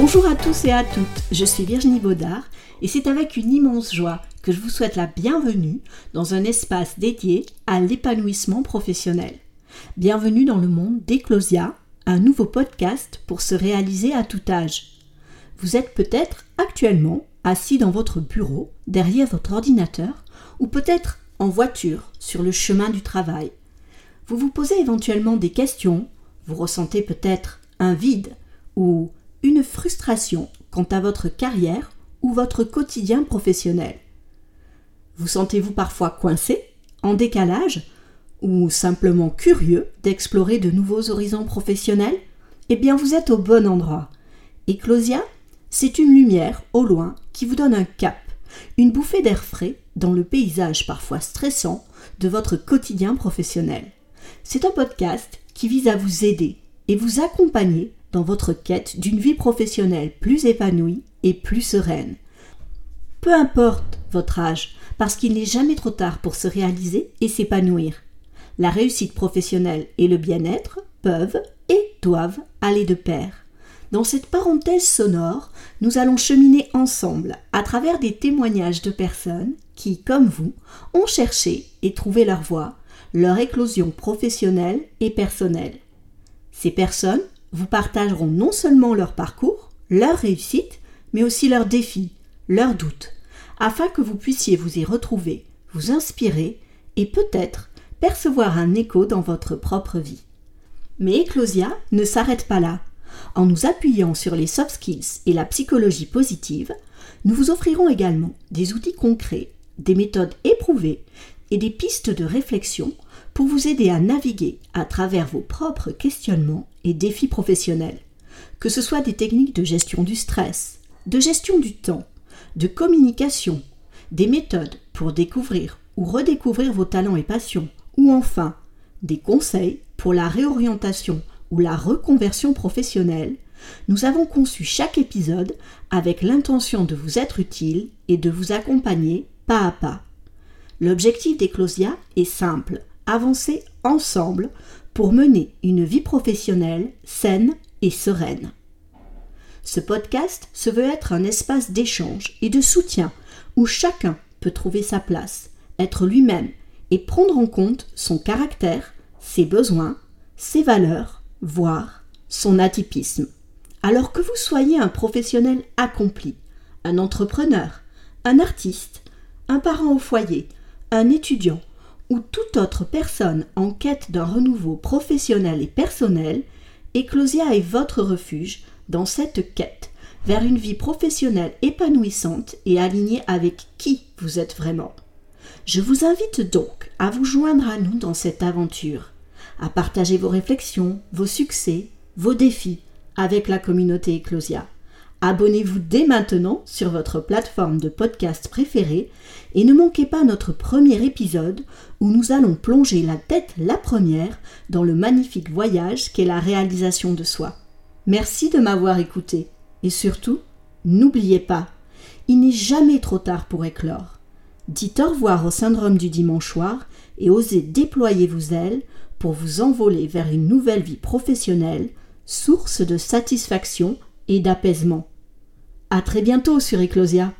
Bonjour à tous et à toutes, je suis Virginie Baudard et c'est avec une immense joie que je vous souhaite la bienvenue dans un espace dédié à l'épanouissement professionnel. Bienvenue dans le monde d'Eclosia, un nouveau podcast pour se réaliser à tout âge. Vous êtes peut-être actuellement assis dans votre bureau, derrière votre ordinateur, ou peut-être en voiture sur le chemin du travail. Vous vous posez éventuellement des questions, vous ressentez peut-être un vide ou une frustration quant à votre carrière ou votre quotidien professionnel. Vous sentez-vous parfois coincé, en décalage, ou simplement curieux d'explorer de nouveaux horizons professionnels? Eh bien, vous êtes au bon endroit. Eclosia, c'est une lumière au loin qui vous donne un cap, une bouffée d'air frais dans le paysage parfois stressant de votre quotidien professionnel. C'est un podcast qui vise à vous aider et vous accompagner dans votre quête d'une vie professionnelle plus épanouie et plus sereine. Peu importe votre âge, parce qu'il n'est jamais trop tard pour se réaliser et s'épanouir. La réussite professionnelle et le bien-être peuvent et doivent aller de pair. Dans cette parenthèse sonore, nous allons cheminer ensemble à travers des témoignages de personnes qui, comme vous, ont cherché et trouvé leur voie, leur éclosion professionnelle et personnelle. Ces personnes vous partageront non seulement leur parcours, leur réussite, mais aussi leurs défis, leurs doutes, afin que vous puissiez vous y retrouver, vous inspirer et peut-être percevoir un écho dans votre propre vie. Mais Eclosia ne s'arrête pas là. En nous appuyant sur les soft skills et la psychologie positive, nous vous offrirons également des outils concrets, des méthodes éprouvées et des pistes de réflexion pour vous aider à naviguer à travers vos propres questionnements et défis professionnels, que ce soit des techniques de gestion du stress, de gestion du temps, de communication, des méthodes pour découvrir ou redécouvrir vos talents et passions, ou enfin des conseils pour la réorientation ou la reconversion professionnelle, nous avons conçu chaque épisode avec l'intention de vous être utile et de vous accompagner pas à pas. L'objectif d'Eclosia est simple, avancer ensemble pour mener une vie professionnelle saine et sereine. Ce podcast se veut être un espace d'échange et de soutien où chacun peut trouver sa place, être lui-même et prendre en compte son caractère, ses besoins, ses valeurs, voire son atypisme. Alors que vous soyez un professionnel accompli, un entrepreneur, un artiste, un parent au foyer, un étudiant ou toute autre personne en quête d'un renouveau professionnel et personnel, Eclosia est votre refuge dans cette quête vers une vie professionnelle épanouissante et alignée avec qui vous êtes vraiment. Je vous invite donc à vous joindre à nous dans cette aventure, à partager vos réflexions, vos succès, vos défis avec la communauté Eclosia. Abonnez-vous dès maintenant sur votre plateforme de podcast préférée et ne manquez pas notre premier épisode où nous allons plonger la tête la première dans le magnifique voyage qu'est la réalisation de soi. Merci de m'avoir écouté et surtout, n'oubliez pas, il n'est jamais trop tard pour éclore. Dites au revoir au syndrome du dimanche soir et osez déployer vos ailes pour vous envoler vers une nouvelle vie professionnelle, source de satisfaction et d'apaisement. À très bientôt sur Eclosia.